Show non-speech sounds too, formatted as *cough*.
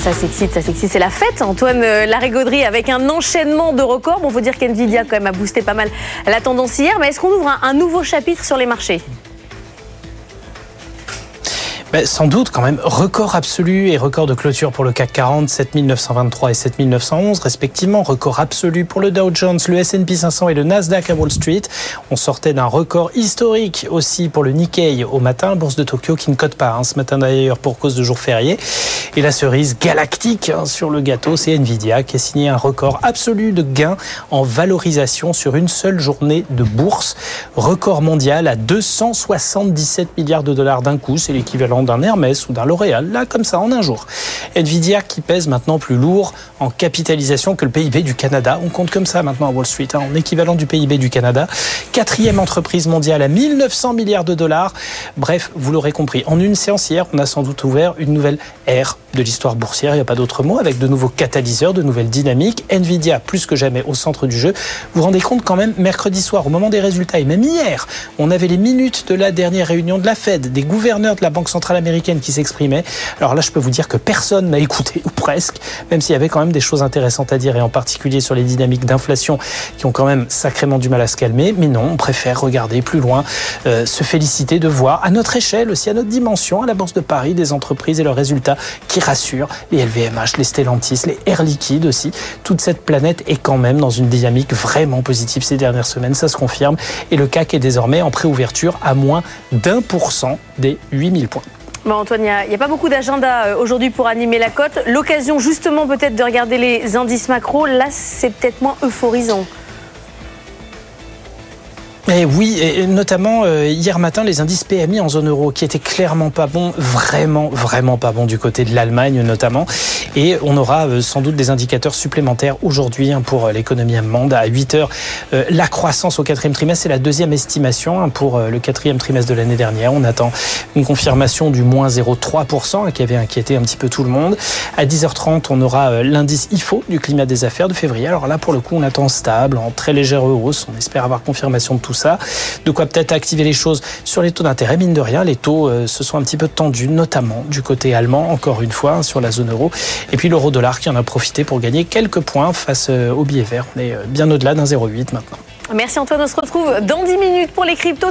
ça s'excite, ça s'excite. C'est la fête, Antoine euh, Larigauderie, avec un enchaînement de records. Bon, faut dire qu'NVIDIA, quand même, a boosté pas mal la tendance hier. Mais est-ce qu'on ouvre un nouveau chapitre sur les marchés? Ben, sans doute quand même record absolu et record de clôture pour le CAC 40, 7923 et 7911 respectivement, record absolu pour le Dow Jones, le S&P 500 et le Nasdaq à Wall Street. On sortait d'un record historique aussi pour le Nikkei au matin, bourse de Tokyo qui ne cote pas hein, ce matin d'ailleurs pour cause de jour férié. Et la cerise galactique hein, sur le gâteau, c'est Nvidia qui a signé un record absolu de gains en valorisation sur une seule journée de bourse, record mondial à 277 milliards de dollars d'un coup, c'est l'équivalent d'un Hermès ou d'un L'Oréal, là comme ça en un jour. Nvidia qui pèse maintenant plus lourd en capitalisation que le PIB du Canada. On compte comme ça maintenant à Wall Street, hein, en équivalent du PIB du Canada. Quatrième entreprise mondiale à 1900 milliards de dollars. Bref, vous l'aurez compris, en une séance hier, on a sans doute ouvert une nouvelle ère de l'histoire boursière, il n'y a pas d'autre mot, avec de nouveaux catalyseurs, de nouvelles dynamiques. Nvidia, plus que jamais, au centre du jeu. Vous vous rendez compte quand même, mercredi soir, au moment des résultats, et même hier, on avait les minutes de la dernière réunion de la Fed, des gouverneurs de la Banque centrale américaine qui s'exprimaient. Alors là, je peux vous dire que personne n'a écouté, *laughs* ou presque, même s'il y avait quand même des choses intéressantes à dire, et en particulier sur les dynamiques d'inflation qui ont quand même sacrément du mal à se calmer. Mais non, on préfère regarder plus loin, euh, se féliciter de voir, à notre échelle aussi, à notre dimension, à la Bourse de Paris, des entreprises et leurs résultats qui rassurent, les LVMH, les Stellantis, les Air Liquide aussi. Toute cette planète est quand même dans une dynamique vraiment positive ces dernières semaines, ça se confirme. Et le CAC est désormais en préouverture à moins d'un pour cent des 8000 points. Bon, Antoine, il n'y a, pas beaucoup d'agenda euh, aujourd'hui pour animer la cote. L'occasion justement peut-être de regarder les indices macro, là c'est peut-être moins euphorisant. Et oui, et notamment euh, hier matin, les indices PMI en zone euro qui étaient clairement pas bons, vraiment, vraiment pas bons du côté de l'Allemagne notamment. Et on aura euh, sans doute des indicateurs supplémentaires aujourd'hui hein, pour euh, l'économie allemande. À 8 heures, la croissance au quatrième trimestre, c'est la deuxième estimation hein, pour le quatrième trimestre de l'année dernière. On attend une confirmation du moins 0,3% hein, qui avait inquiété un petit peu tout le monde. À 10h30, on aura l'indice IFO du climat des affaires de février. Alors là, pour le coup, on attend stable, en très légère hausse. On espère avoir confirmation de tout ça De quoi peut-être activer les choses sur les taux d'intérêt. Mine de rien, les taux euh, se sont un petit peu tendus, notamment du côté allemand, encore une fois, hein, sur la zone euro. Et puis l'euro-dollar qui en a profité pour gagner quelques points face euh, au billet vert. On est euh, bien au-delà d'un 0,8 maintenant. Merci Antoine, on se retrouve dans 10 minutes pour les cryptos.